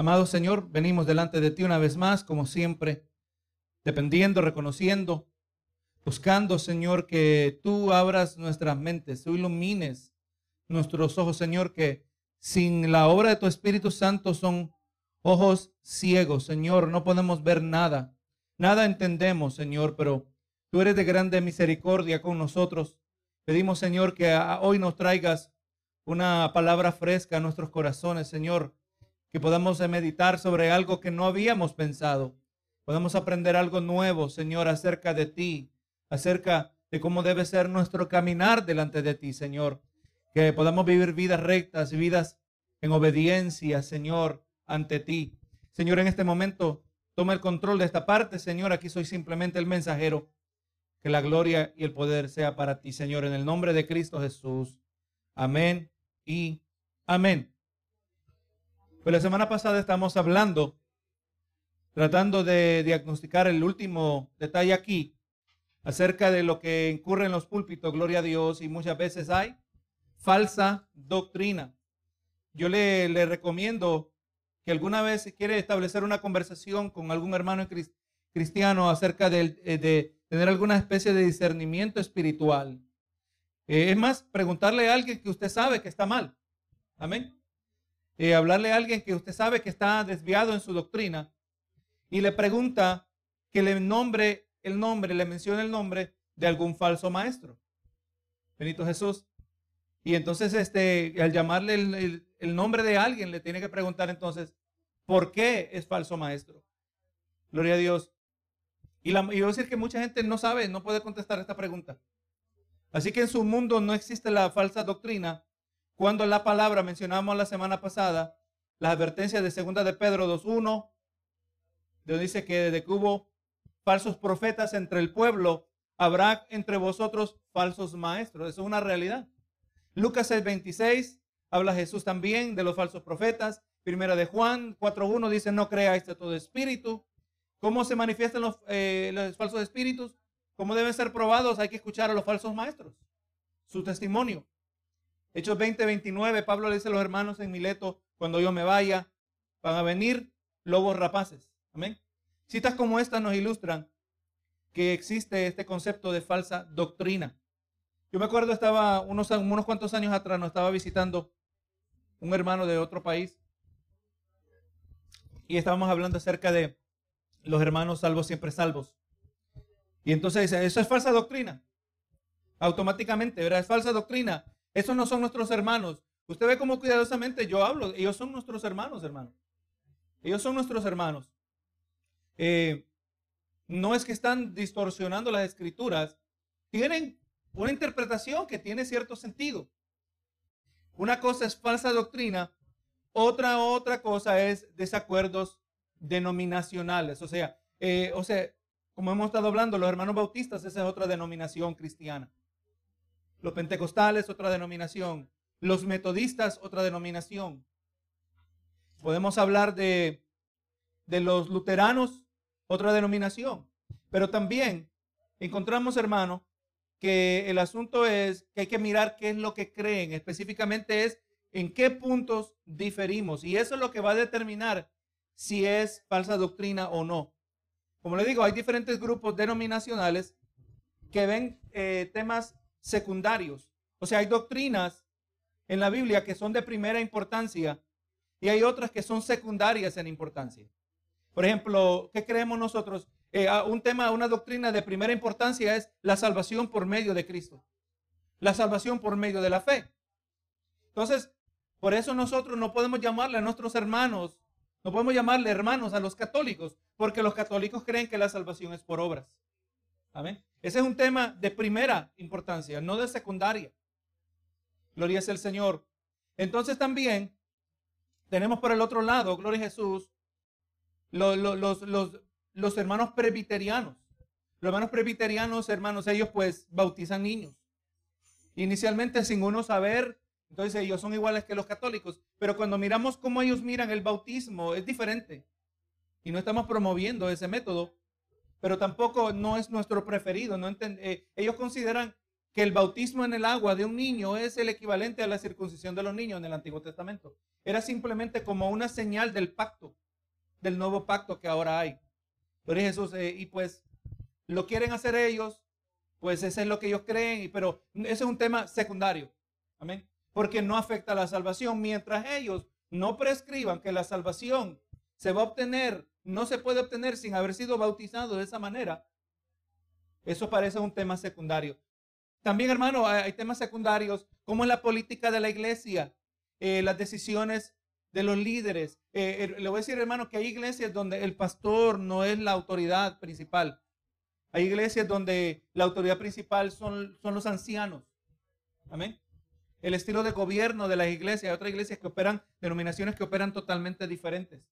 Amado Señor, venimos delante de ti una vez más, como siempre, dependiendo, reconociendo, buscando, Señor, que tú abras nuestras mentes, tú ilumines nuestros ojos, Señor, que sin la obra de tu Espíritu Santo son ojos ciegos, Señor, no podemos ver nada, nada entendemos, Señor, pero tú eres de grande misericordia con nosotros. Pedimos, Señor, que hoy nos traigas una palabra fresca a nuestros corazones, Señor, que podamos meditar sobre algo que no habíamos pensado. Podamos aprender algo nuevo, Señor, acerca de ti, acerca de cómo debe ser nuestro caminar delante de ti, Señor. Que podamos vivir vidas rectas, vidas en obediencia, Señor, ante ti. Señor, en este momento, toma el control de esta parte, Señor. Aquí soy simplemente el mensajero. Que la gloria y el poder sea para ti, Señor, en el nombre de Cristo Jesús. Amén y amén. Pues la semana pasada estamos hablando, tratando de diagnosticar el último detalle aquí, acerca de lo que incurre en los púlpitos, gloria a Dios, y muchas veces hay falsa doctrina. Yo le, recomiendo que alguna vez quiere establecer una conversación con algún hermano cristiano acerca de, eh, de tener alguna especie de discernimiento espiritual. Eh, es más, preguntarle a alguien que usted sabe que está mal. Amén. Eh, hablarle a alguien que usted sabe que está desviado en su doctrina y le pregunta que le nombre el nombre, le mencione el nombre de algún falso maestro. Benito Jesús. Y entonces, este, al llamarle el, nombre de alguien, le tiene que preguntar entonces, ¿por qué es falso maestro? Gloria a Dios. Y, la, y voy a decir que mucha gente no sabe, no puede contestar esta pregunta. Así que en su mundo no existe la falsa doctrina. Cuando la palabra mencionamos la semana pasada, la advertencia de segunda de Pedro 2.1, donde dice que desde que hubo falsos profetas entre el pueblo, habrá entre vosotros falsos maestros. Eso es una realidad. Lucas 6.26 habla Jesús también de los falsos profetas. Primera de Juan 4.1 dice, no creáis a todo espíritu. ¿Cómo se manifiestan los, eh, los falsos espíritus? ¿Cómo deben ser probados? Hay que escuchar a los falsos maestros, su testimonio. Hechos 20, 29, Pablo le dice a los hermanos en Mileto, cuando yo me vaya, van a venir lobos rapaces. Amén. Citas como esta nos ilustran que existe este concepto de falsa doctrina. Yo me acuerdo, estaba unos, unos cuantos años atrás, nos estaba visitando un hermano de otro país y estábamos hablando acerca de los hermanos salvos siempre salvos. Y entonces dice, eso es falsa doctrina. Automáticamente, ¿verdad? Es falsa doctrina. Esos no son nuestros hermanos. Usted ve cómo cuidadosamente yo hablo. Ellos son nuestros hermanos, hermano. Ellos son nuestros hermanos. Eh, no es que están distorsionando las escrituras. Tienen una interpretación que tiene cierto sentido. Una cosa es falsa doctrina, otra otra cosa es desacuerdos denominacionales. O sea, eh, o sea, como hemos estado hablando, los hermanos bautistas, esa es otra denominación cristiana. Los pentecostales, otra denominación. Los metodistas, otra denominación. Podemos hablar de, de los luteranos, otra denominación. Pero también encontramos, hermano, que el asunto es que hay que mirar qué es lo que creen. Específicamente es en qué puntos diferimos. Y eso es lo que va a determinar si es falsa doctrina o no. Como le digo, hay diferentes grupos denominacionales que ven eh, temas secundarios. O sea, hay doctrinas en la Biblia que son de primera importancia y hay otras que son secundarias en importancia. Por ejemplo, ¿qué creemos nosotros? Eh, un tema, una doctrina de primera importancia es la salvación por medio de Cristo. La salvación por medio de la fe. Entonces, por eso nosotros no podemos llamarle a nuestros hermanos no podemos llamarle hermanos a los católicos, porque los católicos creen que la salvación es por obras. Ese es un tema de primera importancia, no de secundaria. Gloria es el Señor. Entonces también tenemos por el otro lado, gloria a Jesús, los, los hermanos presbiterianos. Los hermanos presbiterianos, hermanos, ellos pues bautizan niños. Inicialmente sin uno saber entonces ellos son iguales que los católicos, pero cuando miramos cómo ellos miran el bautismo es diferente. Y no estamos promoviendo ese método, pero tampoco no es nuestro preferido. Eh, ellos consideran que el bautismo en el agua de un niño es el equivalente a la circuncisión de los niños en el Antiguo Testamento. Era simplemente como una señal del pacto, del nuevo pacto que ahora hay. Pero Jesús, eh, y pues lo quieren hacer ellos, pues ese es lo que ellos creen, pero ese es un tema secundario. Amén. Porque no afecta a la salvación. Mientras ellos no prescriban que la salvación se va a obtener, no se puede obtener sin haber sido bautizado de esa manera, eso parece un tema secundario. También, hermano, hay temas secundarios como la política de la iglesia, eh, las decisiones de los líderes. Eh, le voy a decir, hermano, que hay iglesias donde el pastor no es la autoridad principal. Hay iglesias donde la autoridad principal son, son los ancianos. Amén. El estilo de gobierno de las iglesias. Hay otras iglesias que operan, denominaciones que operan totalmente diferentes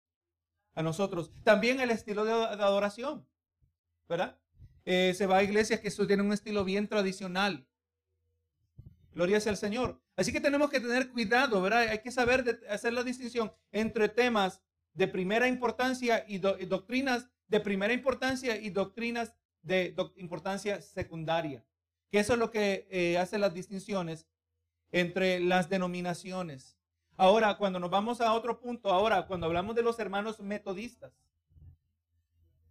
a nosotros. También el estilo de, adoración. ¿Verdad? Eh, se va a iglesias que tienen un estilo bien tradicional. Gloria sea al Señor. Así que tenemos que tener cuidado, ¿verdad? Hay que saber hacer la distinción entre temas de primera importancia y, doctrinas de primera importancia y doctrinas de importancia secundaria. Que eso es lo que eh, hace las distinciones entre las denominaciones. Ahora, cuando nos vamos a otro punto, ahora, cuando hablamos de los hermanos metodistas,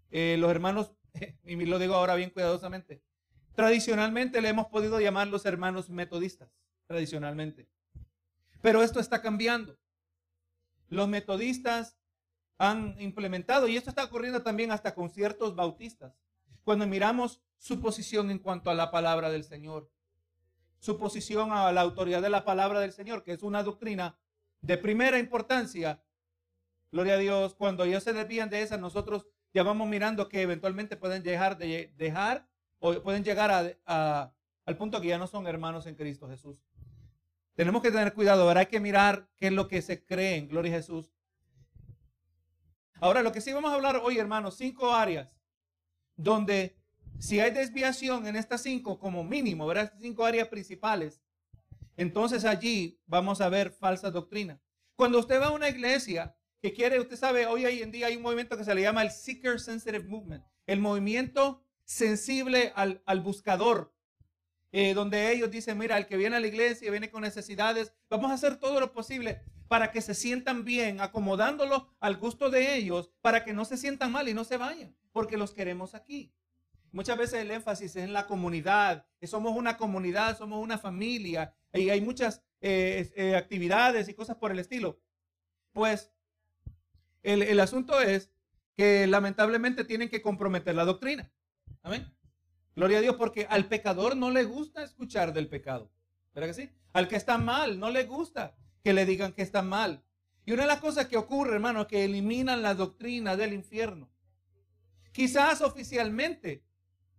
eh, los hermanos, y lo digo ahora bien cuidadosamente, tradicionalmente le hemos podido llamar los hermanos metodistas tradicionalmente. Pero esto está cambiando. Los metodistas han implementado, y esto está ocurriendo también hasta con ciertos bautistas, cuando miramos su posición en cuanto a la palabra del Señor, su posición a la autoridad de la palabra del Señor, que es una doctrina de primera importancia. Gloria a Dios, cuando ellos se desvían de esa, nosotros ya vamos mirando que eventualmente pueden dejar de dejar o pueden llegar a, al punto que ya no son hermanos en Cristo Jesús. Tenemos que tener cuidado, ahora hay que mirar qué es lo que se cree en Gloria a Jesús. Ahora, lo que sí vamos a hablar hoy, hermanos, cinco áreas donde si hay desviación en estas cinco, como mínimo, ¿verdad? Cinco áreas principales, entonces allí vamos a ver falsa doctrina. Cuando usted va a una iglesia que quiere, usted sabe, hoy en día hay un movimiento que se le llama el Seeker Sensitive Movement, el movimiento sensible al, al buscador, eh, donde ellos dicen, mira, el que viene a la iglesia viene con necesidades, vamos a hacer todo lo posible para que se sientan bien, acomodándolo al gusto de ellos, para que no se sientan mal y no se vayan, porque los queremos aquí. Muchas veces el énfasis es en la comunidad, que somos una comunidad, somos una familia, y hay muchas eh, eh, actividades y cosas por el estilo. Pues el, el asunto es que lamentablemente tienen que comprometer la doctrina. Amén. Gloria a Dios, porque al pecador no le gusta escuchar del pecado. ¿Verdad que sí? Al que está mal, no le gusta que le digan que está mal. Y una de las cosas que ocurre, hermano, es que eliminan la doctrina del infierno. Quizás oficialmente,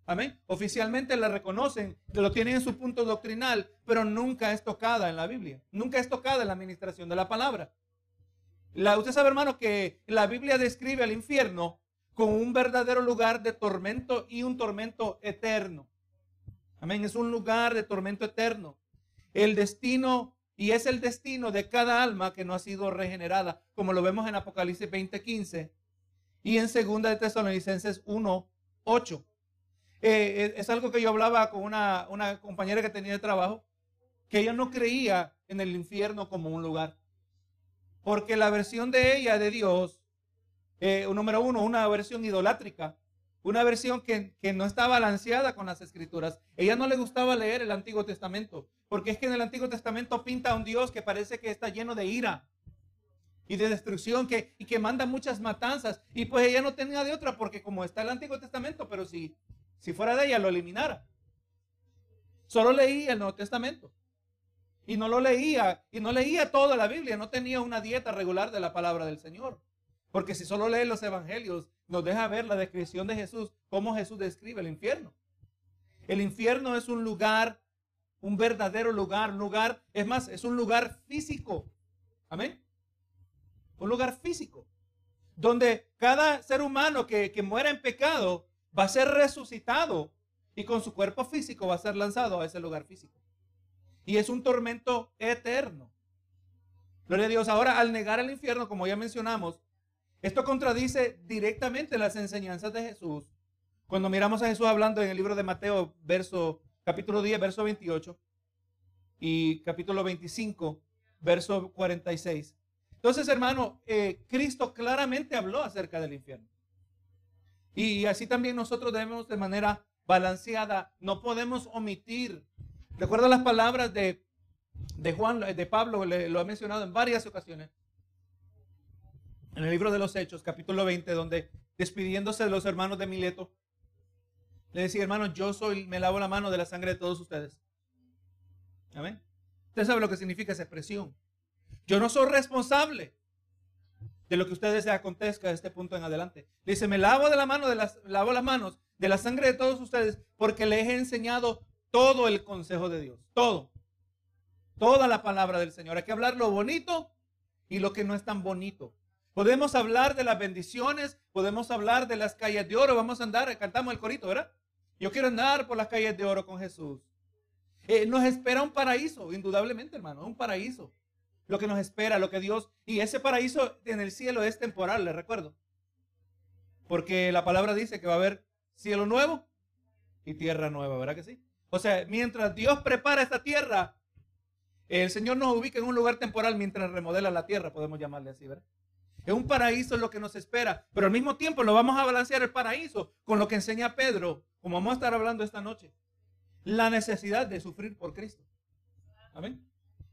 amén, oficialmente la reconocen, lo tienen en su punto doctrinal, pero nunca es tocada en la Biblia. Nunca es tocada en la administración de la palabra. La, usted sabe, hermano, que la Biblia describe al infierno con un verdadero lugar de tormento y un tormento eterno. Amén, es un lugar de tormento eterno. El destino, y es el destino de cada alma que no ha sido regenerada, como lo vemos en Apocalipsis 20:15 y en 2 de Tesalonicenses 1:8. Eh, es algo que yo hablaba con una, una compañera que tenía de trabajo, que ella no creía en el infierno como un lugar. Porque la versión de ella de Dios eh, número uno, una versión idolátrica, una versión que, no está balanceada con las escrituras. Ella no le gustaba leer el Antiguo Testamento, porque es que en el Antiguo Testamento pinta a un Dios que parece que está lleno de ira y de destrucción que, y que manda muchas matanzas. Y pues ella no tenía de otra, porque como está el Antiguo Testamento, pero si, si fuera de ella lo eliminara. Solo leía el Nuevo Testamento. Y no lo leía, y no leía toda la Biblia, no tenía una dieta regular de la palabra del Señor. Porque si solo lee los evangelios, nos deja ver la descripción de Jesús, cómo Jesús describe el infierno. El infierno es un lugar, un verdadero lugar, lugar, es más, es un lugar físico. Amén. Un lugar físico. Donde cada ser humano que, que muera en pecado va a ser resucitado y con su cuerpo físico va a ser lanzado a ese lugar físico. Y es un tormento eterno. Gloria a Dios. Ahora, al negar el infierno, como ya mencionamos, esto contradice directamente las enseñanzas de Jesús. Cuando miramos a Jesús hablando en el libro de Mateo, verso capítulo 10, verso 28 y capítulo 25, verso 46. Entonces, hermano, eh, Cristo claramente habló acerca del infierno. Y así también nosotros debemos de manera balanceada, no podemos omitir. Recuerda las palabras de, de Juan, de Pablo, lo ha mencionado en varias ocasiones. En el libro de los Hechos, capítulo 20, donde despidiéndose de los hermanos de Mileto, le decía, hermano, yo soy, me lavo la mano de la sangre de todos ustedes. Amén. Usted sabe lo que significa esa expresión. Yo no soy responsable de lo que ustedes se acontezca de este punto en adelante. dice, me lavo de la mano de las, lavo las manos de la sangre de todos ustedes porque les he enseñado todo el consejo de Dios. Todo. Toda la palabra del Señor. Hay que hablar lo bonito y lo que no es tan bonito. Podemos hablar de las bendiciones, podemos hablar de las calles de oro. Vamos a andar, cantamos el corito, ¿verdad? Yo quiero andar por las calles de oro con Jesús. Eh, nos espera un paraíso, indudablemente, hermano, un paraíso. Lo que nos espera, lo que Dios... Y ese paraíso en el cielo es temporal, le recuerdo. Porque la palabra dice que va a haber cielo nuevo y tierra nueva, ¿verdad que sí? O sea, mientras Dios prepara esta tierra, el Señor nos ubica en un lugar temporal mientras remodela la tierra, podemos llamarle así, ¿verdad? Es un paraíso lo que nos espera, pero al mismo tiempo lo vamos a balancear el paraíso con lo que enseña Pedro, como vamos a estar hablando esta noche. La necesidad de sufrir por Cristo. Amén.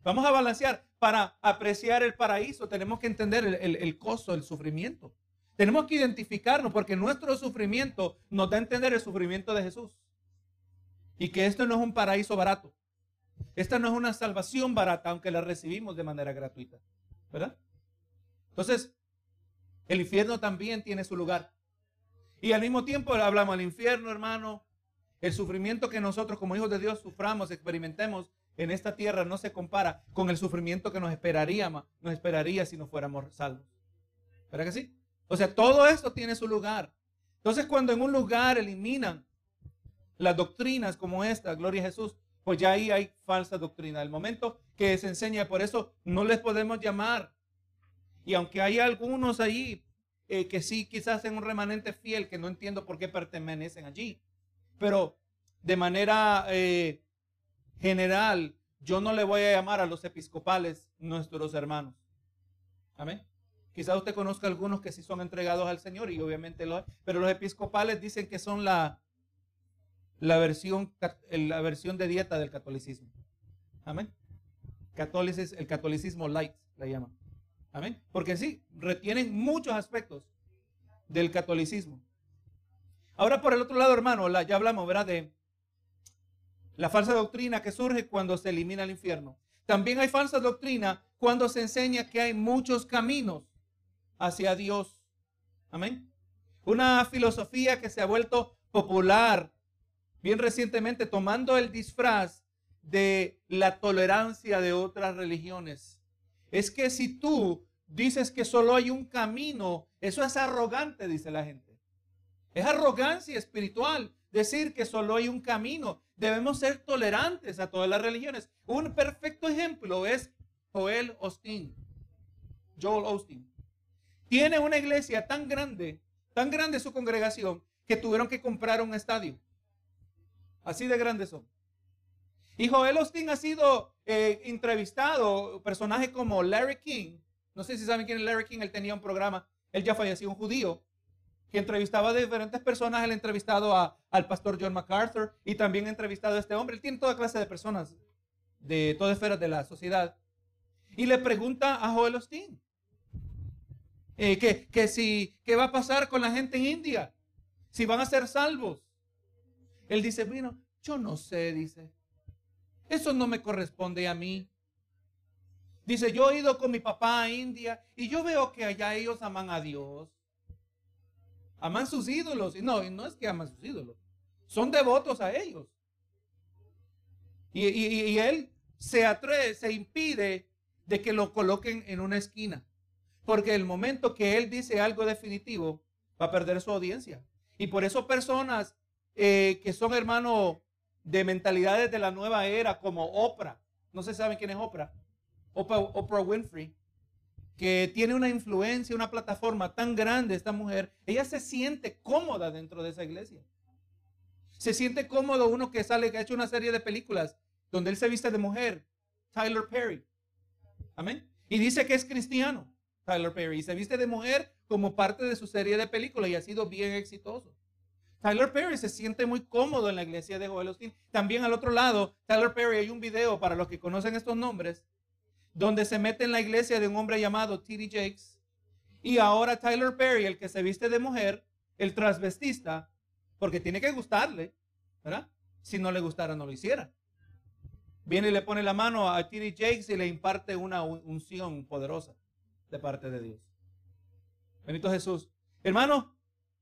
Vamos a balancear para apreciar el paraíso. Tenemos que entender el, el costo del sufrimiento. Tenemos que identificarnos porque nuestro sufrimiento nos da a entender el sufrimiento de Jesús. Y que esto no es un paraíso barato. Esta no es una salvación barata, aunque la recibimos de manera gratuita. ¿Verdad? Entonces, el infierno también tiene su lugar. Y al mismo tiempo hablamos del infierno, hermano. El sufrimiento que nosotros como hijos de Dios suframos, experimentemos en esta tierra no se compara con el sufrimiento que nos esperaría, nos esperaría si no fuéramos salvos. ¿Verdad que sí? O sea, todo esto tiene su lugar. Entonces, cuando en un lugar eliminan las doctrinas como esta, gloria a Jesús, pues ya ahí hay falsa doctrina. El momento que se enseña, por eso no les podemos llamar. Y aunque hay algunos ahí eh, que sí, quizás en un remanente fiel, que no entiendo por qué pertenecen allí, pero de manera eh, general, yo no le voy a llamar a los episcopales nuestros hermanos. Amén. Quizás usted conozca algunos que sí son entregados al Señor y obviamente lo pero los episcopales dicen que son la, la, versión, la versión de dieta del catolicismo. Amén. el catolicismo light, la llaman. Amén. Porque sí, retienen muchos aspectos del catolicismo. Ahora por el otro lado, hermano, ya hablamos, ¿verdad? De la falsa doctrina que surge cuando se elimina el infierno. También hay falsa doctrina cuando se enseña que hay muchos caminos hacia Dios. Amén. Una filosofía que se ha vuelto popular bien recientemente tomando el disfraz de la tolerancia de otras religiones. Es que si tú dices que solo hay un camino, eso es arrogante, dice la gente. Es arrogancia espiritual decir que solo hay un camino. Debemos ser tolerantes a todas las religiones. Un perfecto ejemplo es Joel Austin. Joel Austin tiene una iglesia tan grande, tan grande su congregación, que tuvieron que comprar un estadio. Así de grandes son. Y Joel Austin ha sido eh, entrevistado, personajes como Larry King. No sé si saben quién es Larry King, él tenía un programa, él ya falleció, un judío, entrevistaba a diferentes personas. Él ha entrevistado al pastor John MacArthur y también ha entrevistado a este hombre. Él tiene toda clase de personas de todas esferas de la sociedad. Y le pregunta a Joel Austin, eh, que, que si, ¿qué va a pasar con la gente en India? Si van a ser salvos. Él dice, bueno, yo no sé, dice. Eso no me corresponde a mí. Dice, yo he ido con mi papá a India y yo veo que allá ellos aman a Dios. Aman sus ídolos. Y no, no es que aman sus ídolos. Son devotos a ellos. Y, y él se atreve, se impide de que lo coloquen en una esquina. Porque el momento que él dice algo definitivo, va a perder su audiencia. Y por eso personas eh, que son hermanos de mentalidades de la nueva era, como Oprah, no se saben quién es Oprah, Oprah, Oprah Winfrey, que tiene una influencia, una plataforma tan grande esta mujer, ella se siente cómoda dentro de esa iglesia. Se siente cómodo uno que sale, que ha hecho una serie de películas donde él se viste de mujer. Tyler Perry. Amén. Y dice que es cristiano. Tyler Perry. Y se viste de mujer como parte de su serie de películas y ha sido bien exitoso. Tyler Perry se siente muy cómodo en la iglesia de Joel Osteen. También al otro lado, Tyler Perry, hay un video para los que conocen estos nombres, donde se mete en la iglesia de un hombre llamado T.D. Jakes. Y ahora Tyler Perry, el que se viste de mujer, el transvestista, porque tiene que gustarle, ¿verdad? Si no le gustara, no lo hiciera. Viene y le pone la mano a T.D. Jakes y le imparte una unción poderosa de parte de Dios. Benito Jesús. Hermano,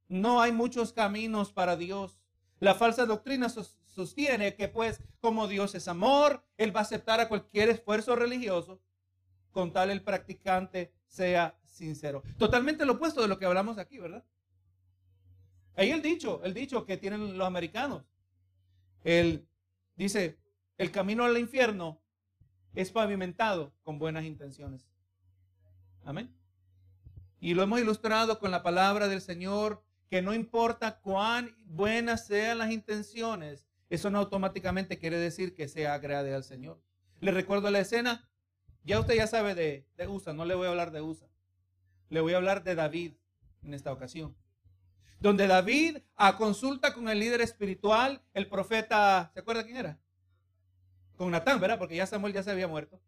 no hay muchos caminos para Dios. La falsa doctrina sostiene que pues como Dios es amor, Él va a aceptar a cualquier esfuerzo religioso con tal el practicante sea sincero. Totalmente lo opuesto de lo que hablamos aquí, ¿verdad? Ahí el dicho, el dicho que tienen los americanos. Él dice, el camino al infierno es pavimentado con buenas intenciones. Amén. Y lo hemos ilustrado con la palabra del Señor, que no importa cuán buenas sean las intenciones, eso no automáticamente quiere decir que sea agrade al Señor. Le recuerdo la escena, ya usted ya sabe de, de USA, no le voy a hablar de USA, le voy a hablar de David en esta ocasión. Donde David a consulta con el líder espiritual, el profeta, ¿se acuerda quién era? Con Natán, ¿verdad? Porque ya Samuel ya se había muerto.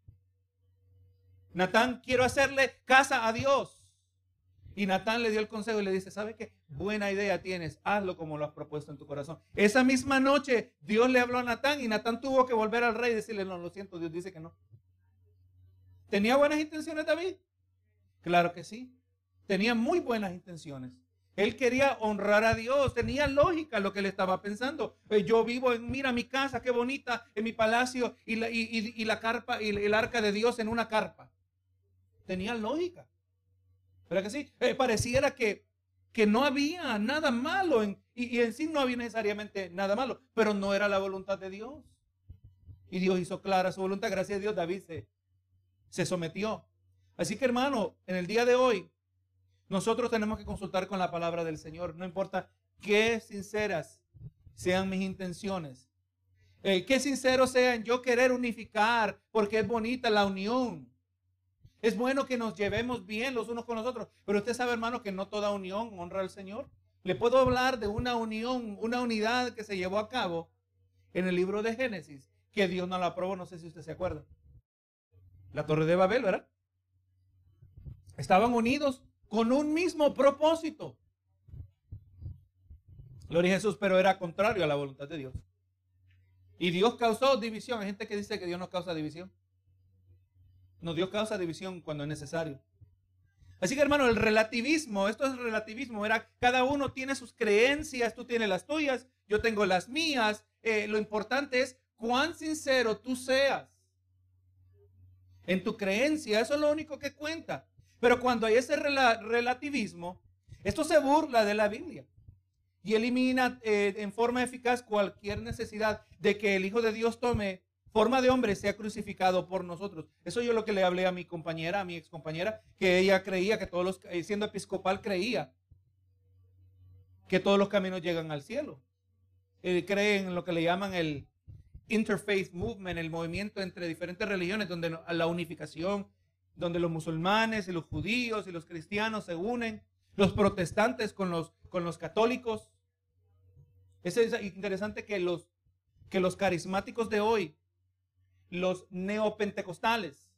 Natán, quiero hacerle casa a Dios. Y Natán le dio el consejo y le dice, ¿sabe qué? Buena idea tienes, hazlo como lo has propuesto en tu corazón. Esa misma noche Dios le habló a Natán y Natán tuvo que volver al rey y decirle, no, lo siento, Dios dice que no. ¿Tenía buenas intenciones David? Claro que sí. Tenía muy buenas intenciones. Él quería honrar a Dios, tenía lógica lo que le estaba pensando. Eh, yo vivo en, mira mi casa, qué bonita, en mi palacio y la, y la carpa y el arca de Dios en una carpa. Tenía lógica. ¿Verdad que sí? Eh, pareciera que, que no había nada malo en, y, en sí no había necesariamente nada malo, pero no era la voluntad de Dios. Y Dios hizo clara su voluntad. Gracias a Dios David se, se sometió. Así que hermano, en el día de hoy, nosotros tenemos que consultar con la palabra del Señor. No importa qué sinceras sean mis intenciones. Eh, qué sinceros sean yo querer unificar, porque es bonita la unión. Es bueno que nos llevemos bien los unos con los otros, pero usted sabe, hermano, que no toda unión honra al Señor. Le puedo hablar de una unión, una unidad que se llevó a cabo en el libro de Génesis, que Dios no la aprobó, no sé si usted se acuerda. La torre de Babel, ¿verdad? Estaban unidos con un mismo propósito. Gloria a Jesús, pero era contrario a la voluntad de Dios. Y Dios causó división. Hay gente que dice que Dios no causa división. No, Dios causa división cuando es necesario. Así que hermano, el relativismo, esto es relativismo, era cada uno tiene sus creencias, tú tienes las tuyas, yo tengo las mías. Eh, lo importante es cuán sincero tú seas en tu creencia, eso es lo único que cuenta. Pero cuando hay ese relativismo, esto se burla de la Biblia y elimina eh, en forma eficaz cualquier necesidad de que el Hijo de Dios tome forma de hombre sea crucificado por nosotros. Eso yo lo que le hablé a mi compañera, a mi ex compañera, que ella creía que todos los, eh, siendo episcopal, creía que todos los caminos llegan al cielo. Él cree en lo que le llaman el interfaith movement, el movimiento entre diferentes religiones, donde la unificación, donde los musulmanes y los judíos y los cristianos se unen, los protestantes con los, con los católicos. Es interesante que los, que los carismáticos de hoy los neopentecostales,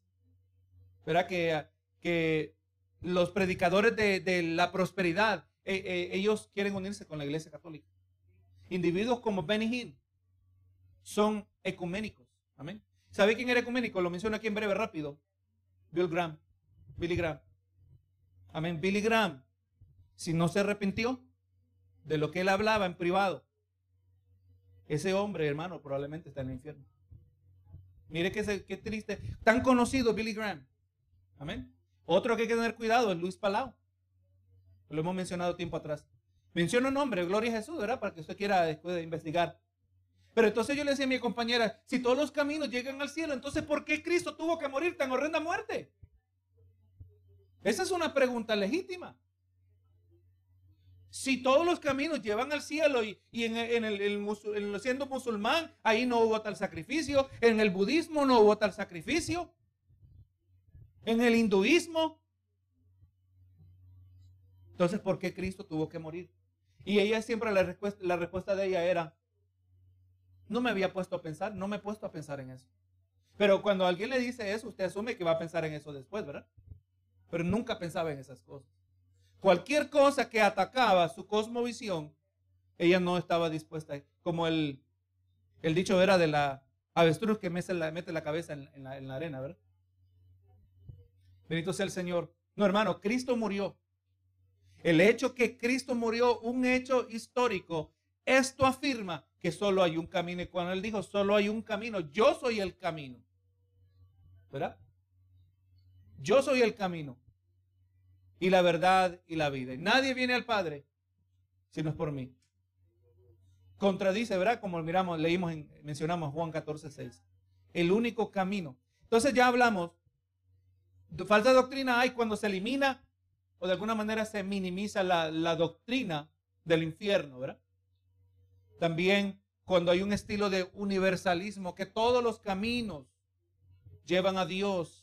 ¿verdad? Que, los predicadores de, la prosperidad, eh, eh, ellos quieren unirse con la iglesia católica. Individuos como Benny Hinn son ecuménicos. Amén. ¿Sabe quién era ecuménico? Lo menciono aquí en breve, rápido. Bill Graham. Billy Graham. Amén. Billy Graham, si no se arrepintió de lo que él hablaba en privado, ese hombre, hermano, probablemente está en el infierno. Mire qué, triste. Tan conocido Billy Graham. Amén. Otro que hay que tener cuidado es Luis Palau. Lo hemos mencionado tiempo atrás. Menciono nombre, Gloria a Jesús, ¿verdad? Para que usted quiera después investigar. Pero entonces yo le decía a mi compañera, si todos los caminos llegan al cielo, entonces ¿por qué Cristo tuvo que morir tan horrenda muerte? Esa es una pregunta legítima. Si todos los caminos llevan al cielo y, en, el, siendo musulmán, ahí no hubo tal sacrificio, en el budismo no hubo tal sacrificio, en el hinduismo. Entonces, ¿por qué Cristo tuvo que morir? Y ella siempre la respuesta, la respuesta de ella era, no me había puesto a pensar, no me he puesto a pensar en eso. Pero cuando alguien le dice eso, usted asume que va a pensar en eso después, ¿verdad? Pero nunca pensaba en esas cosas. Cualquier cosa que atacaba su cosmovisión, ella no estaba dispuesta. Como el, el dicho era de la avestruz que mete la, mete la cabeza en, la, en la arena, ¿verdad? Bendito sea el Señor. No, hermano, Cristo murió. El hecho que Cristo murió, un hecho histórico, esto afirma que solo hay un camino. Y cuando él dijo, solo hay un camino, yo soy el camino. ¿Verdad? Yo soy el camino y la verdad y la vida. Y nadie viene al Padre si no es por mí. Contradice, ¿verdad? Como miramos, leímos, en, mencionamos Juan 14, 6. El único camino. Entonces ya hablamos, falsa doctrina hay cuando se elimina o de alguna manera se minimiza la, la doctrina del infierno, ¿verdad? También cuando hay un estilo de universalismo, que todos los caminos llevan a Dios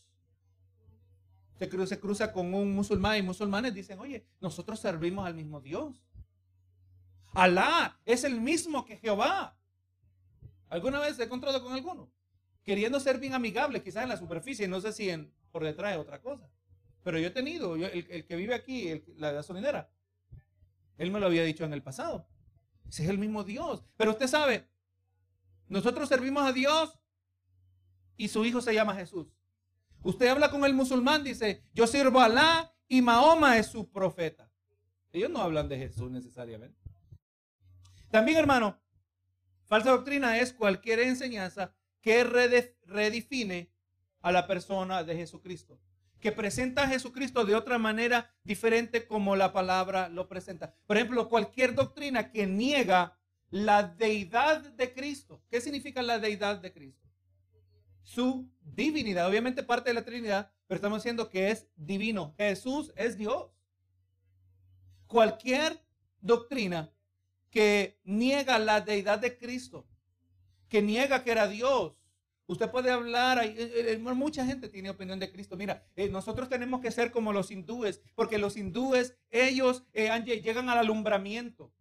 se cruza, con un musulmán y musulmanes dicen, oye, nosotros servimos al mismo Dios. Alá es el mismo que Jehová. ¿Alguna vez he encontrado con alguno? Queriendo ser bien amigable, quizás en la superficie, no sé si en, por detrás es otra cosa. Pero yo he tenido, el, que vive aquí, la gasolinera, él me lo había dicho en el pasado. Ese es el mismo Dios. Pero usted sabe, nosotros servimos a Dios y su hijo se llama Jesús. Usted habla con el musulmán, dice, yo sirvo a Alá y Mahoma es su profeta. Ellos no hablan de Jesús necesariamente. También, hermano, falsa doctrina es cualquier enseñanza que redefine a la persona de Jesucristo, que presenta a Jesucristo de otra manera diferente como la palabra lo presenta. Por ejemplo, cualquier doctrina que niega la deidad de Cristo. ¿Qué significa la deidad de Cristo? Su divinidad. Obviamente parte de la Trinidad, pero estamos diciendo que es divino. Jesús es Dios. Cualquier doctrina que niega la deidad de Cristo, que niega que era Dios, Usted puede hablar, eh, eh, mucha gente tiene opinión de Cristo. Mira, eh, nosotros tenemos que ser como los hindúes, porque los hindúes, ellos llegan al alumbramiento,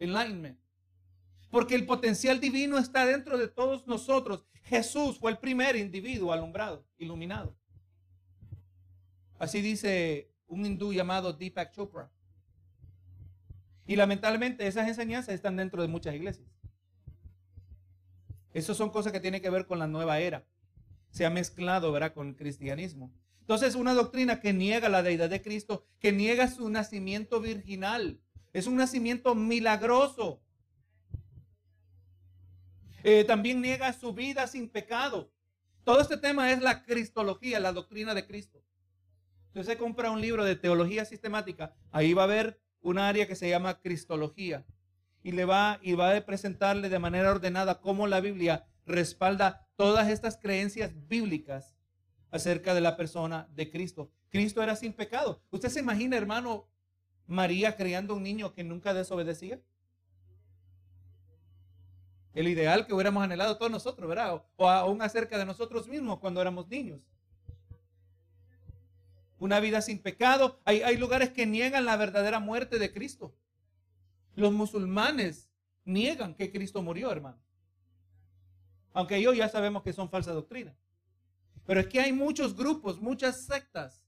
enlightenment. Porque el potencial divino está dentro de todos nosotros. Jesús fue el primer individuo alumbrado, iluminado. Así dice un hindú llamado Deepak Chopra. Y lamentablemente esas enseñanzas están dentro de muchas iglesias. Esas son cosas que tienen que ver con la nueva era. Se ha mezclado, ¿verdad?, con el cristianismo. Entonces, una doctrina que niega la deidad de Cristo, que niega su nacimiento virginal. Es un nacimiento milagroso. Eh, también niega su vida sin pecado. Todo este tema es la cristología, la doctrina de Cristo. Entonces se compra un libro de teología sistemática, ahí va a haber un área que se llama cristología y le va y va a presentarle de manera ordenada cómo la Biblia respalda todas estas creencias bíblicas acerca de la persona de Cristo. Cristo era sin pecado. ¿Usted se imagina, hermano, María creando un niño que nunca desobedecía? El ideal que hubiéramos anhelado todos nosotros, ¿verdad? O, aún acerca de nosotros mismos cuando éramos niños. Una vida sin pecado. Hay, hay lugares que niegan la verdadera muerte de Cristo. Los musulmanes niegan que Cristo murió, hermano. Aunque ellos ya sabemos que son falsa doctrina. Pero es que hay muchos grupos, muchas sectas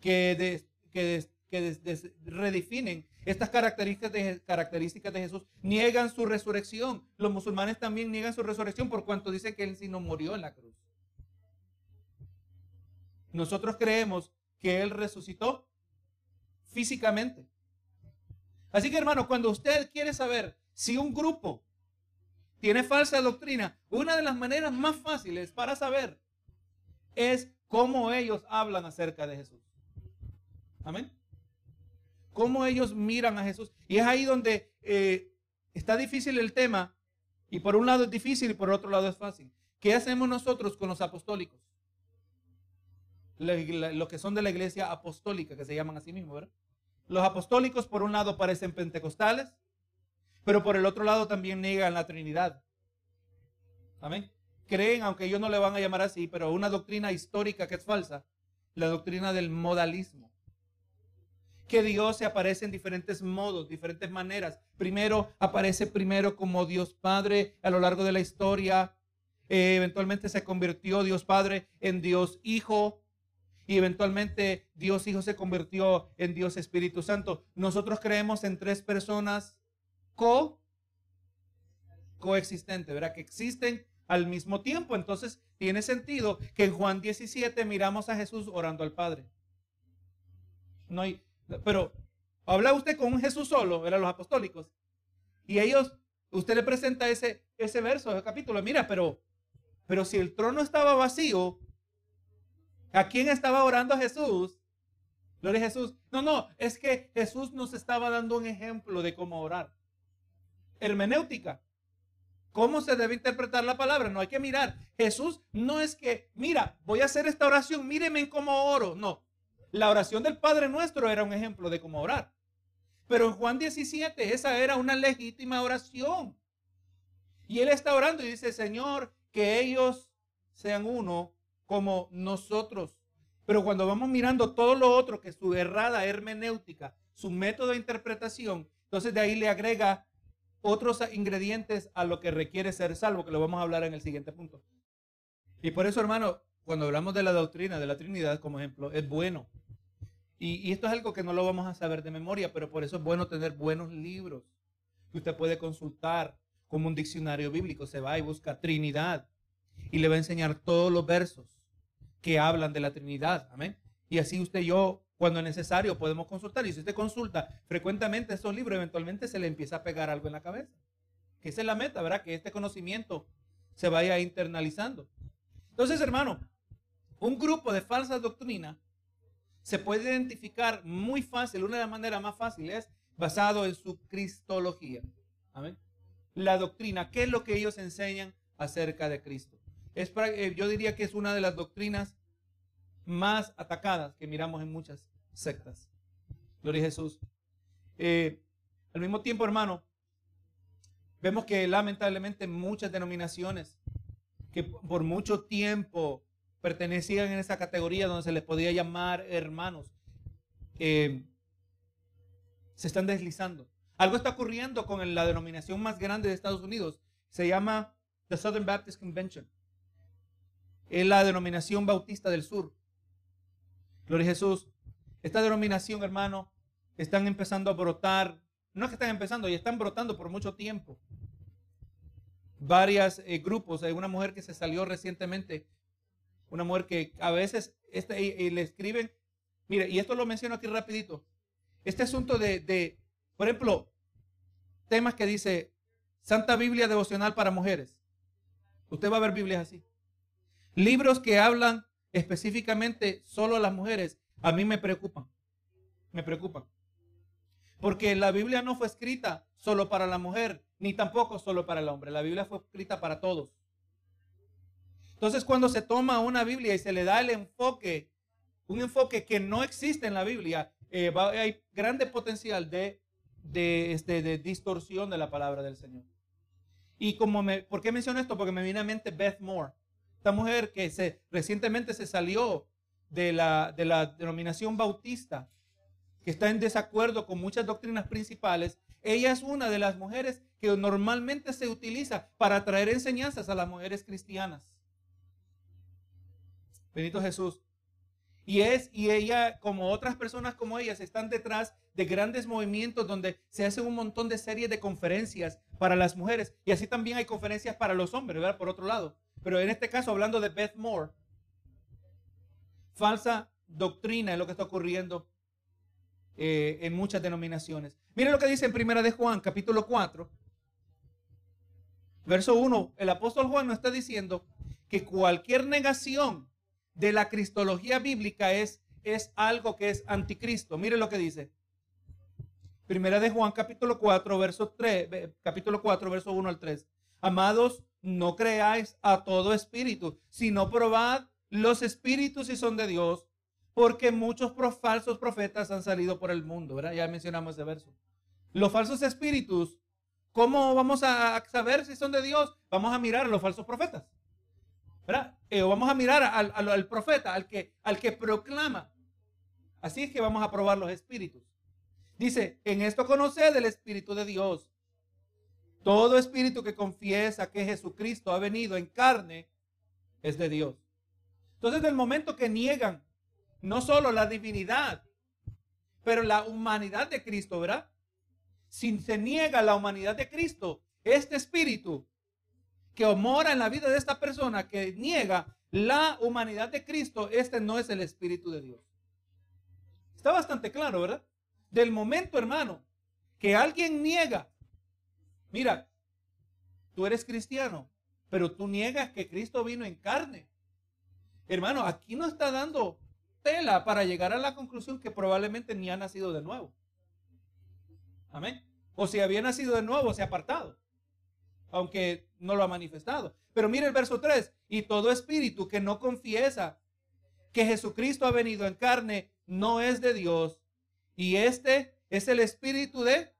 que, que, que redefinen estas características de, características de Jesús niegan su resurrección. Los musulmanes también niegan su resurrección por cuanto dice que Él sí no murió en la cruz. Nosotros creemos que Él resucitó físicamente. Así que hermano, cuando usted quiere saber si un grupo tiene falsa doctrina, una de las maneras más fáciles para saber es cómo ellos hablan acerca de Jesús. Amén cómo ellos miran a Jesús. Y es ahí donde eh, está difícil el tema. Y por un lado es difícil y por otro lado es fácil. ¿Qué hacemos nosotros con los apostólicos? Los que son de la iglesia apostólica, que se llaman así mismo, ¿verdad? Los apostólicos, por un lado, parecen pentecostales, pero por el otro lado también niegan la Trinidad. Amén. Creen, aunque ellos no le van a llamar así, pero una doctrina histórica que es falsa, la doctrina del modalismo. Que Dios se aparece en diferentes modos, diferentes maneras. Primero aparece primero como Dios Padre a lo largo de la historia. Eh, eventualmente se convirtió Dios Padre en Dios Hijo. Y eventualmente Dios Hijo se convirtió en Dios Espíritu Santo. Nosotros creemos en tres personas co coexistentes, ¿verdad? Que existen al mismo tiempo. Entonces tiene sentido que en Juan 17 miramos a Jesús orando al Padre. No hay, pero habla usted con un Jesús solo, eran los apostólicos. Y ellos, usted le presenta ese, ese verso, ese capítulo. Mira, pero, pero si el trono estaba vacío, ¿a quién estaba orando Jesús? Gloria a Jesús. No, no, es que Jesús nos estaba dando un ejemplo de cómo orar. Hermenéutica. ¿Cómo se debe interpretar la palabra? No hay que mirar. Jesús no es que, mira, voy a hacer esta oración, míreme en cómo oro. No. La oración del Padre nuestro era un ejemplo de cómo orar. Pero en Juan 17, esa era una legítima oración. Y él está orando y dice, Señor, que ellos sean uno como nosotros. Pero cuando vamos mirando todo lo otro, que su errada hermenéutica, su método de interpretación, entonces de ahí le agrega otros ingredientes a lo que requiere ser salvo, que lo vamos a hablar en el siguiente punto. Y por eso, hermano, cuando hablamos de la doctrina de la Trinidad, como ejemplo, es bueno. Y, esto es algo que no lo vamos a saber de memoria, pero por eso es bueno tener buenos libros que usted puede consultar como un diccionario bíblico. Se va y busca Trinidad y le va a enseñar todos los versos que hablan de la Trinidad. Amén. Y así usted y yo cuando es necesario podemos consultar. Y si usted consulta frecuentemente estos libros, eventualmente se le empieza a pegar algo en la cabeza. Que esa es la meta, ¿verdad? Que este conocimiento se vaya internalizando. Entonces, hermano, un grupo de falsas doctrinas se puede identificar muy fácil, una de las maneras más fáciles es basado en su cristología. Amén. La doctrina, ¿qué es lo que ellos enseñan acerca de Cristo? Es, eh, yo diría que es una de las doctrinas más atacadas que miramos en muchas sectas. Gloria a Jesús. Eh, al mismo tiempo, hermano, vemos que lamentablemente muchas denominaciones que por mucho tiempo pertenecían en esa categoría donde se les podía llamar hermanos, eh, se están deslizando. Algo está ocurriendo con la denominación más grande de Estados Unidos. Se llama The Southern Baptist Convention. Es la denominación bautista del sur. Gloria a Jesús. Esta denominación, hermano, están empezando a brotar. No es que están empezando, y están brotando por mucho tiempo. Varios eh, grupos. Hay una mujer que se salió recientemente. Una mujer que a veces este, le escriben. Mire, y esto lo menciono aquí rapidito. Este asunto de, de, por ejemplo, temas que dice Santa Biblia devocional para mujeres. Usted va a ver Biblias así. Libros que hablan específicamente solo a las mujeres a mí me preocupan. Me preocupan. Porque la Biblia no fue escrita solo para la mujer, ni tampoco solo para el hombre. La Biblia fue escrita para todos. Entonces, cuando se toma una Biblia y se le da el enfoque, un enfoque que no existe en la Biblia, eh, hay grande potencial de, de, este, de distorsión de la palabra del Señor. Y como me, ¿por qué menciono esto? Porque me viene a mente Beth Moore, esta mujer que se, recientemente se salió de la, de la denominación bautista, que está en desacuerdo con muchas doctrinas principales, ella es una de las mujeres que normalmente se utiliza para traer enseñanzas a las mujeres cristianas. Benito Jesús. Y es, y ella, como otras personas como ellas, están detrás de grandes movimientos donde se hacen un montón de series de conferencias para las mujeres. Y así también hay conferencias para los hombres, ¿verdad? Por otro lado. Pero en este caso, hablando de Beth Moore, falsa doctrina es lo que está ocurriendo eh, en muchas denominaciones. Mire lo que dice en Primera de Juan, capítulo 4, verso 1. El apóstol Juan nos está diciendo que cualquier negación de la cristología bíblica es, es algo que es anticristo. Mire lo que dice. Primera de Juan, capítulo 4, verso 3, capítulo 4, verso 1 al 3. Amados, no creáis a todo espíritu, sino probad los espíritus si son de Dios, Porque muchos falsos profetas han salido por el mundo, ¿verdad? Ya mencionamos ese verso. Los falsos espíritus, ¿cómo vamos a saber si son de Dios? Vamos a mirar a los falsos profetas. ¿Verdad? Eh, vamos a mirar al, al, profeta, al que, al que proclama. Así es que vamos a probar los espíritus. Dice, en esto conoced el Espíritu de Dios. Todo espíritu que confiesa que Jesucristo ha venido en carne es de Dios. Entonces, del momento que niegan no solo la divinidad, pero la humanidad de Cristo, ¿verdad? Si se niega la humanidad de Cristo, este espíritu que mora en la vida de esta persona que niega la humanidad de Cristo, este no es el espíritu de Dios. Está bastante claro, ¿verdad? Del momento, hermano, que alguien niega, mira, tú eres cristiano, pero tú niegas que Cristo vino en carne. Hermano, aquí no está dando tela para llegar a la conclusión que probablemente ni ha nacido de nuevo. Amén. O si había nacido de nuevo, se ha apartado. Aunque no lo ha manifestado. Pero mire el verso 3. Y todo espíritu que no confiesa que Jesucristo ha venido en carne no es de Dios. Y este es el espíritu de...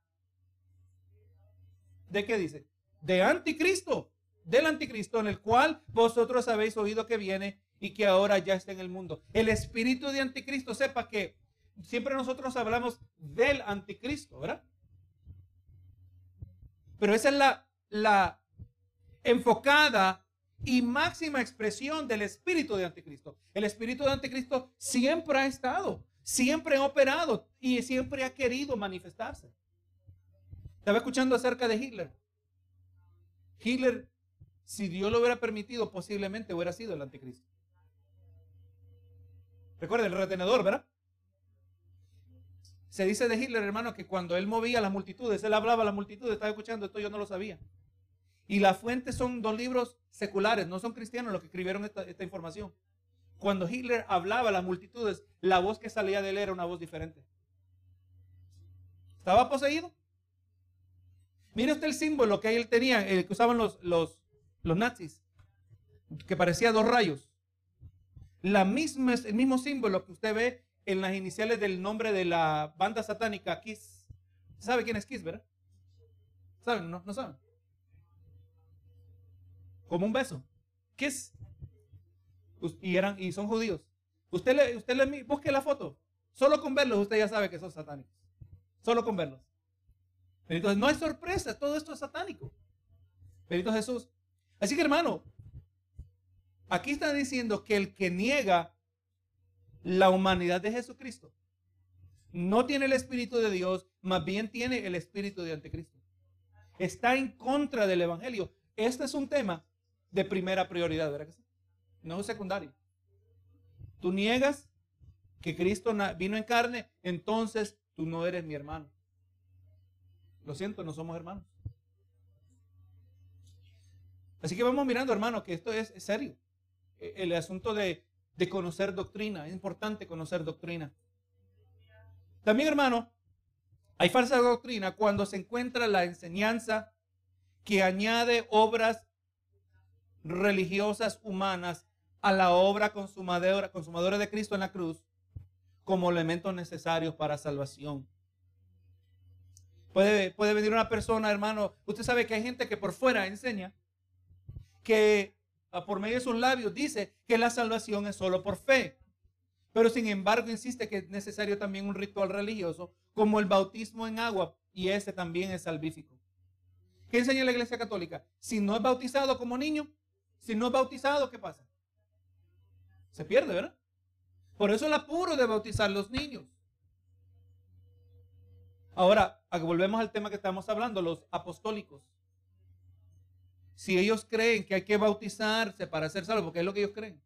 ¿De qué dice? De anticristo. Del anticristo en el cual vosotros habéis oído que viene y que ahora ya está en el mundo. El espíritu de anticristo, sepa que siempre nosotros hablamos del anticristo, ¿verdad? Pero esa es la, la enfocada y máxima expresión del espíritu de anticristo. El espíritu de anticristo siempre ha estado, siempre ha operado y siempre ha querido manifestarse. Estaba escuchando acerca de Hitler. Hitler, si Dios lo hubiera permitido, posiblemente hubiera sido el anticristo. Recuerda el retenedor, ¿verdad? Se dice de Hitler, hermano, que cuando él movía las multitudes, él hablaba a las multitudes, estaba escuchando esto, yo no lo sabía. Y las fuentes son dos libros seculares, no son cristianos los que escribieron esta, información. Cuando Hitler hablaba a las multitudes, la voz que salía de él era una voz diferente. ¿Estaba poseído? Mire usted el símbolo que él tenía, el que usaban los, los, los nazis, que parecía dos rayos la misma, el mismo símbolo que usted ve en las iniciales del nombre de la banda satánica Kiss. ¿Sabe quién es Kiss, verdad? ¿Saben? ¿No, no saben? Como un beso. Kiss. Y, eran, y son judíos. Usted le, usted le busque la foto. Solo con verlos usted ya sabe que son satánicos. Solo con verlos. Entonces no hay sorpresa, todo esto es satánico. Bendito Jesús. Así que hermano, Aquí está diciendo que el que niega la humanidad de Jesucristo no tiene el Espíritu de Dios, más bien tiene el Espíritu de Anticristo. Está en contra del Evangelio. Este es un tema de primera prioridad, ¿verdad que sí? No es secundario. Tú niegas que Cristo vino en carne, entonces tú no eres mi hermano. Lo siento, no somos hermanos. Así que vamos mirando, hermano, que esto es serio el asunto de, conocer doctrina. Es importante conocer doctrina. También, hermano, hay falsa doctrina cuando se encuentra la enseñanza que añade obras religiosas humanas a la obra consumadora, consumadora de Cristo en la cruz como elementos necesarios para salvación. Puede, puede venir una persona, hermano, usted sabe que hay gente que por fuera enseña que por medio de sus labios dice que la salvación es solo por fe. Pero sin embargo insiste que es necesario también un ritual religioso como el bautismo en agua y ese también es salvífico. ¿Qué enseña la Iglesia Católica? Si no es bautizado como niño, si no es bautizado, ¿qué pasa? Se pierde, ¿verdad? Por eso el apuro de bautizar los niños. Ahora, volvemos al tema que estamos hablando, los apostólicos si ellos creen que hay que bautizarse para ser salvo, porque es lo que ellos creen,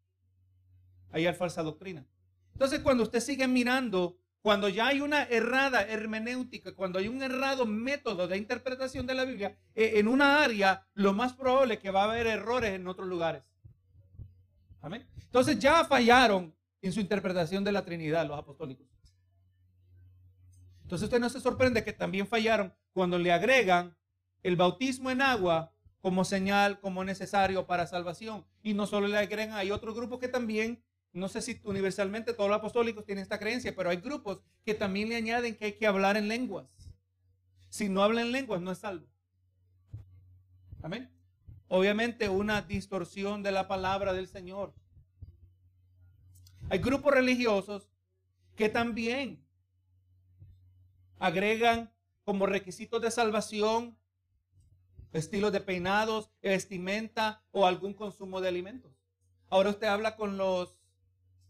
ahí hay falsa doctrina. Entonces, cuando usted sigue mirando, cuando ya hay una errada hermenéutica, cuando hay un errado método de interpretación de la Biblia, e, en una área, lo más probable es que va a haber errores en otros lugares. Amén. Entonces ya fallaron en su interpretación de la Trinidad los apostólicos. Entonces usted no se sorprende que también fallaron cuando le agregan el bautismo en agua como señal, como necesario para salvación. Y no solo le agregan, hay otro grupo que también no sé si universalmente todos los apostólicos tienen esta creencia, pero hay grupos que también le añaden que hay que hablar en lenguas. Si no habla en lenguas, no es salvo. Amén. Obviamente una distorsión de la palabra del Señor. Hay grupos religiosos que también agregan como requisitos de salvación estilos de peinados, vestimenta o algún consumo de alimentos. Ahora usted habla con los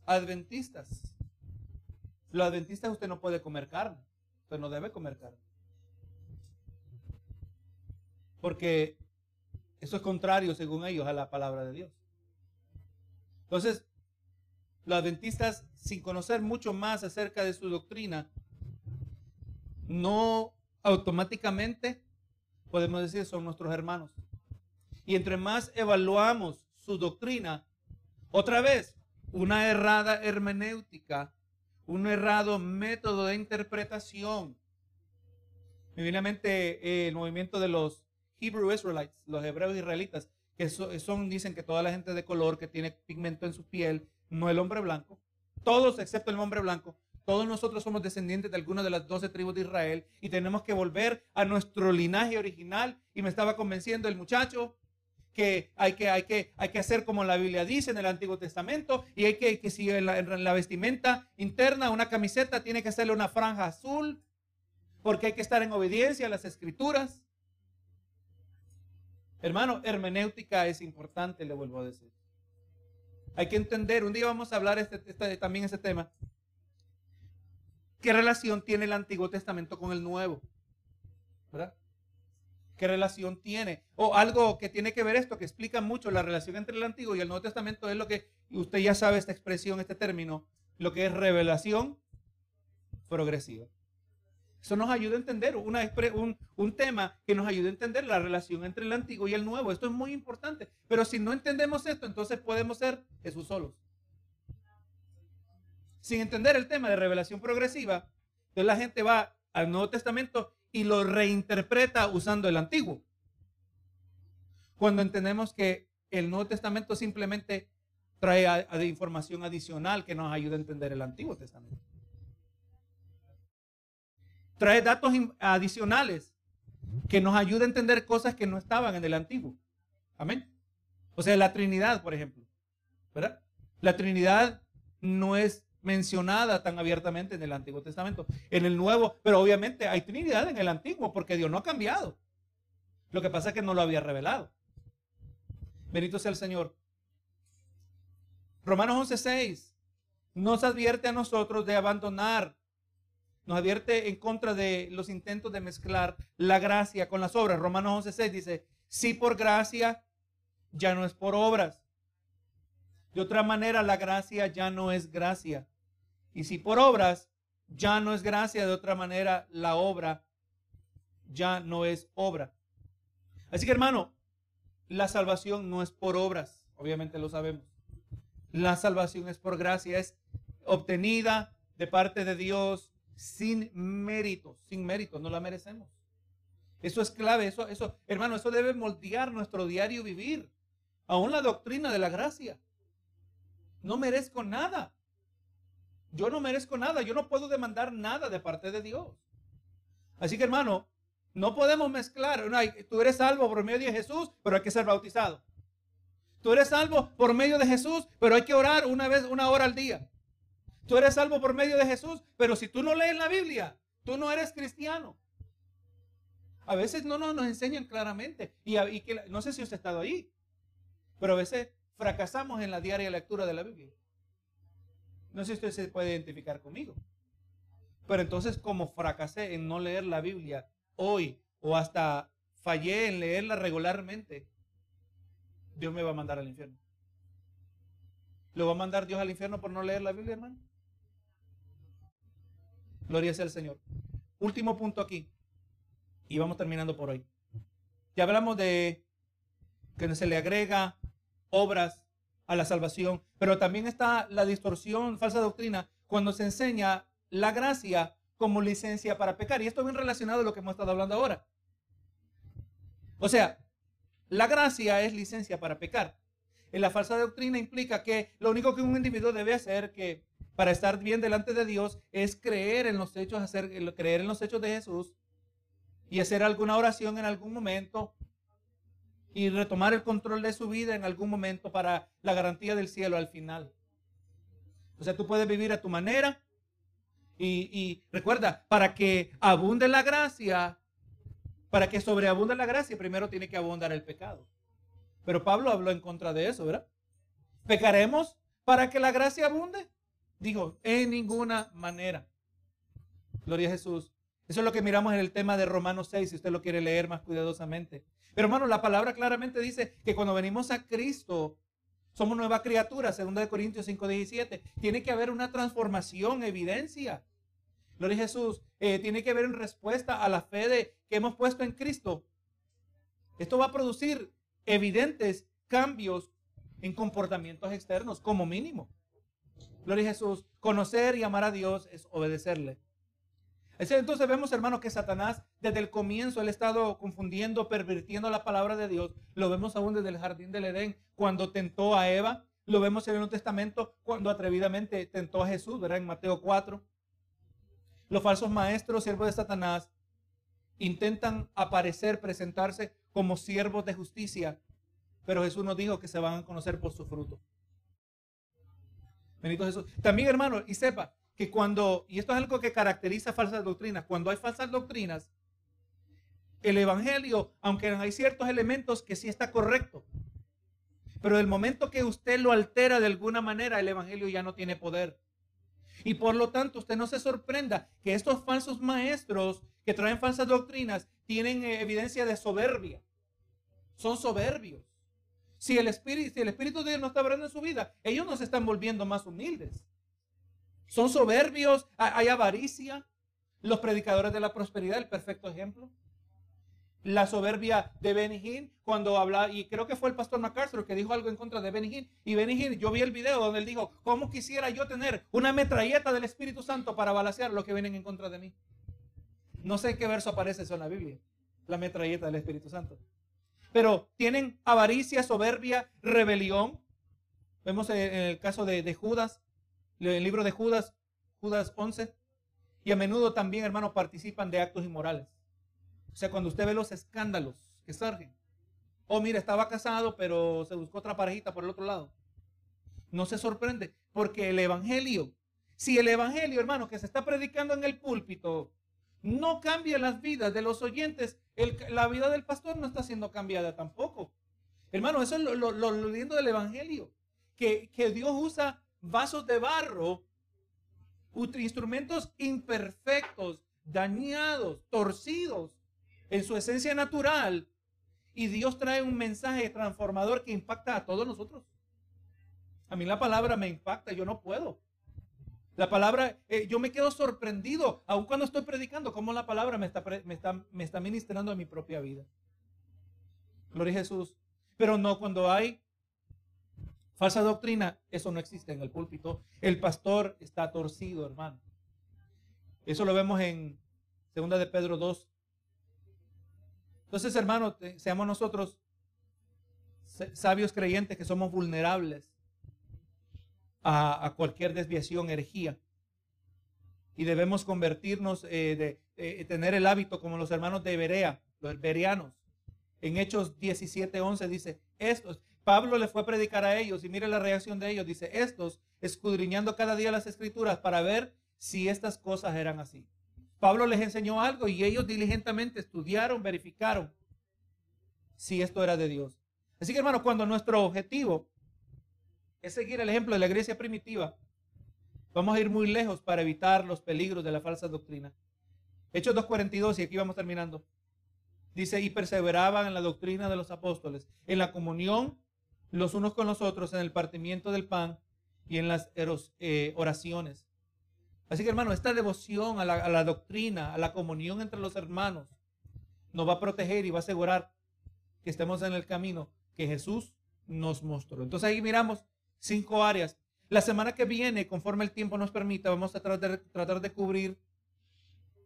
adventistas. Los adventistas usted no puede comer carne. Usted no debe comer carne. Porque eso es contrario, según ellos, a la palabra de Dios. Entonces, los adventistas, sin conocer mucho más acerca de su doctrina, no automáticamente podemos decir son nuestros hermanos. Y entre más evaluamos su doctrina, otra vez, una errada hermenéutica, un errado método de interpretación. Me viene a mente eh, el movimiento de los Hebrew Israelites, los hebreos israelitas, que son, dicen que toda la gente de color que tiene pigmento en su piel, no el hombre blanco, todos excepto el hombre blanco, todos nosotros somos descendientes de alguna de las doce tribus de Israel y tenemos que volver a nuestro linaje original. Y me estaba convenciendo el muchacho que hay que, hay que, hay que hacer como la Biblia dice en el Antiguo Testamento y hay que, que si en la, en la vestimenta interna, una camiseta, tiene que hacerle una franja azul porque hay que estar en obediencia a las escrituras. Hermano, hermenéutica es importante, le vuelvo a decir. Hay que entender, un día vamos a hablar este, este, también ese tema. ¿Qué relación tiene el Antiguo Testamento con el Nuevo? ¿Verdad? ¿Qué relación tiene? O algo que tiene que ver esto, que explica mucho la relación entre el Antiguo y el Nuevo Testamento, es lo que, usted ya sabe esta expresión, este término, lo que es revelación progresiva. Eso nos ayuda a entender un, un, tema que nos ayuda a entender la relación entre el antiguo y el nuevo. Esto es muy importante. Pero si no entendemos esto, entonces podemos ser Jesús solos sin entender el tema de revelación progresiva, entonces la gente va al Nuevo Testamento y lo reinterpreta usando el Antiguo. Cuando entendemos que el Nuevo Testamento simplemente trae información adicional que nos ayuda a entender el Antiguo Testamento. Trae datos adicionales que nos ayuda a entender cosas que no estaban en el Antiguo. Amén. O sea, la Trinidad, por ejemplo. ¿Verdad? La Trinidad no es mencionada tan abiertamente en el Antiguo Testamento. En el Nuevo, pero obviamente hay Trinidad en el Antiguo porque Dios no ha cambiado. Lo que pasa es que no lo había revelado. Benito sea el Señor. Romanos 11:6 nos advierte a nosotros de abandonar, nos advierte en contra de los intentos de mezclar la gracia con las obras. Romanos 11:6 dice, si por gracia, ya no es por obras. De otra manera, la gracia ya no es gracia. Y si por obras ya no es gracia, de otra manera la obra ya no es obra. Así que hermano, la salvación no es por obras, obviamente lo sabemos. La salvación es por gracia, es obtenida de parte de Dios sin méritos, sin méritos, no la merecemos. Eso es clave, eso, eso, hermano, eso debe moldear nuestro diario vivir. Aún la doctrina de la gracia. No merezco nada. Yo no merezco nada, yo no puedo demandar nada de parte de Dios. Así que hermano, no podemos mezclar, tú eres salvo por medio de Jesús, pero hay que ser bautizado. Tú eres salvo por medio de Jesús, pero hay que orar una vez, una hora al día. Tú eres salvo por medio de Jesús, pero si tú no lees la Biblia, tú no eres cristiano. A veces no nos, enseñan claramente. Y, y que, no sé si usted ha estado ahí, pero a veces fracasamos en la diaria lectura de la Biblia. No sé si usted se puede identificar conmigo. Pero entonces, como fracasé en no leer la Biblia hoy o hasta fallé en leerla regularmente, Dios me va a mandar al infierno. ¿Lo va a mandar Dios al infierno por no leer la Biblia, hermano? Gloria sea al Señor. Último punto aquí. Y vamos terminando por hoy. Ya hablamos de que se le agrega obras a la salvación, pero también está la distorsión, falsa doctrina, cuando se enseña la gracia como licencia para pecar. Y esto es bien relacionado a lo que hemos estado hablando ahora. O sea, la gracia es licencia para pecar. En la falsa doctrina implica que lo único que un individuo debe hacer que para estar bien delante de Dios es creer en los hechos, hacer, creer en los hechos de Jesús y hacer alguna oración en algún momento y retomar el control de su vida en algún momento para la garantía del cielo al final. O sea, tú puedes vivir a tu manera y, recuerda, para que abunde la gracia, para que sobreabunde la gracia, primero tiene que abundar el pecado. Pero Pablo habló en contra de eso, ¿verdad? ¿Pecaremos para que la gracia abunde? Dijo, en ninguna manera. Gloria a Jesús. Eso es lo que miramos en el tema de Romanos 6, si usted lo quiere leer más cuidadosamente. Pero hermano, la palabra claramente dice que cuando venimos a Cristo, somos nueva criatura, 2 Corintios 5, 17. Tiene que haber una transformación, evidencia. Gloria a Jesús. Eh, tiene que haber en respuesta a la fe de, que hemos puesto en Cristo. Esto va a producir evidentes cambios en comportamientos externos, como mínimo. Gloria a Jesús. Conocer y amar a Dios es obedecerle. Entonces vemos, hermanos, que Satanás desde el comienzo él ha estado confundiendo, pervirtiendo la palabra de Dios. Lo vemos aún desde el jardín del Edén, cuando tentó a Eva. Lo vemos en el Nuevo Testamento, cuando atrevidamente tentó a Jesús, ¿verdad? En Mateo 4. Los falsos maestros, siervos de Satanás, intentan aparecer, presentarse como siervos de justicia, pero Jesús nos dijo que se van a conocer por su fruto. Bendito Jesús. También, hermano, y sepa, que cuando, y esto es algo que caracteriza falsas doctrinas, cuando hay falsas doctrinas, el Evangelio, aunque hay ciertos elementos que sí está correcto, pero el momento que usted lo altera de alguna manera, el Evangelio ya no tiene poder. Y por lo tanto, usted no se sorprenda que estos falsos maestros que traen falsas doctrinas tienen eh, evidencia de soberbia. Son soberbios. Si el, espíritu, si el Espíritu de Dios no está obrando en su vida, ellos no se están volviendo más humildes. Son soberbios, hay avaricia. Los predicadores de la prosperidad, el perfecto ejemplo. La soberbia de Benny cuando habla, y creo que fue el pastor MacArthur que dijo algo en contra de Benny Y Benny yo vi el video donde él dijo, ¿cómo quisiera yo tener una metralleta del Espíritu Santo para balancear lo que vienen en contra de mí? No sé en qué verso aparece eso en la Biblia, la metralleta del Espíritu Santo. Pero tienen avaricia, soberbia, rebelión. Vemos en el caso de Judas, el libro de Judas, Judas 11. Y a menudo también, hermanos, participan de actos inmorales. O sea, cuando usted ve los escándalos que surgen. Oh, mira, estaba casado, pero se buscó otra parejita por el otro lado. No se sorprende, porque el Evangelio, si el Evangelio, hermano, que se está predicando en el púlpito, no cambia las vidas de los oyentes, la vida del pastor no está siendo cambiada tampoco. Hermano, eso es lo, lo, lindo del Evangelio, que, que Dios usa vasos de barro, instrumentos imperfectos, dañados, torcidos en su esencia natural. Y Dios trae un mensaje transformador que impacta a todos nosotros. A mí la palabra me impacta, yo no puedo. La palabra, eh, yo me quedo sorprendido, aun cuando estoy predicando, cómo la palabra me está, me está, me está ministrando en mi propia vida. Gloria a Jesús. Pero no cuando hay Falsa doctrina, eso no existe en el púlpito. El pastor está torcido, hermano. Eso lo vemos en 2 de Pedro 2. Entonces, hermano, seamos nosotros sabios creyentes que somos vulnerables a, cualquier desviación, herejía. Y debemos convertirnos, eh, de, tener el hábito como los hermanos de Berea, los bereanos. En Hechos 17, 11 dice, estos, Pablo le fue a predicar a ellos y mire la reacción de ellos. Dice, estos escudriñando cada día las escrituras para ver si estas cosas eran así. Pablo les enseñó algo y ellos diligentemente estudiaron, verificaron si esto era de Dios. Así que hermano, cuando nuestro objetivo es seguir el ejemplo de la iglesia primitiva, vamos a ir muy lejos para evitar los peligros de la falsa doctrina. Hechos 2.42 y aquí vamos terminando. Dice, y perseveraban en la doctrina de los apóstoles, en la comunión los unos con los otros en el partimiento del pan y en las eh, oraciones. Así que hermano, esta devoción a la, doctrina, a la comunión entre los hermanos, nos va a proteger y va a asegurar que estemos en el camino que Jesús nos mostró. Entonces ahí miramos cinco áreas. La semana que viene, conforme el tiempo nos permita, vamos a tratar de, tratar de cubrir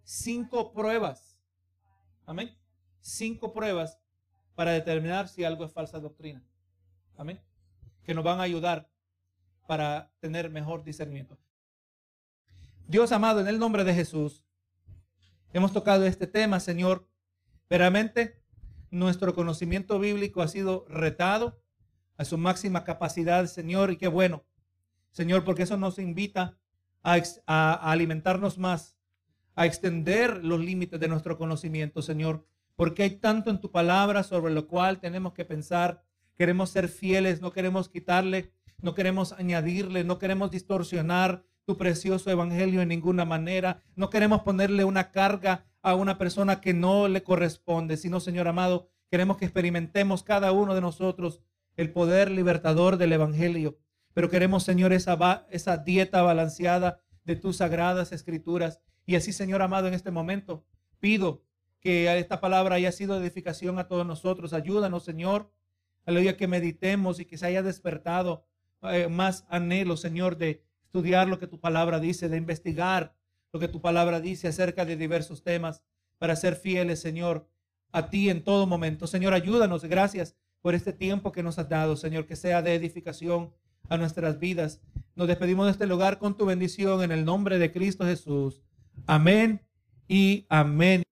cinco pruebas. Amén. Cinco pruebas para determinar si algo es falsa doctrina. Amén. que nos van a ayudar para tener mejor discernimiento. Dios amado, en el nombre de Jesús, hemos tocado este tema, Señor. Veramente, nuestro conocimiento bíblico ha sido retado a su máxima capacidad, Señor, y qué bueno, Señor, porque eso nos invita a, a alimentarnos más, a extender los límites de nuestro conocimiento, Señor, porque hay tanto en tu palabra sobre lo cual tenemos que pensar. Queremos ser fieles, no queremos quitarle, no queremos añadirle, no queremos distorsionar tu precioso evangelio en ninguna manera. No queremos ponerle una carga a una persona que no le corresponde, sino, Señor amado, queremos que experimentemos cada uno de nosotros el poder libertador del evangelio. Pero queremos, Señor, esa, dieta balanceada de tus sagradas escrituras y así, Señor amado, en este momento pido que esta palabra haya sido edificación a todos nosotros. Ayúdanos, Señor. Aleluya, que meditemos y que se haya despertado eh, más anhelo, Señor, de estudiar lo que tu palabra dice, de investigar lo que tu palabra dice acerca de diversos temas para ser fieles, Señor, a ti en todo momento. Señor, ayúdanos. Gracias por este tiempo que nos has dado, Señor, que sea de edificación a nuestras vidas. Nos despedimos de este lugar con tu bendición en el nombre de Cristo Jesús. Amén y amén.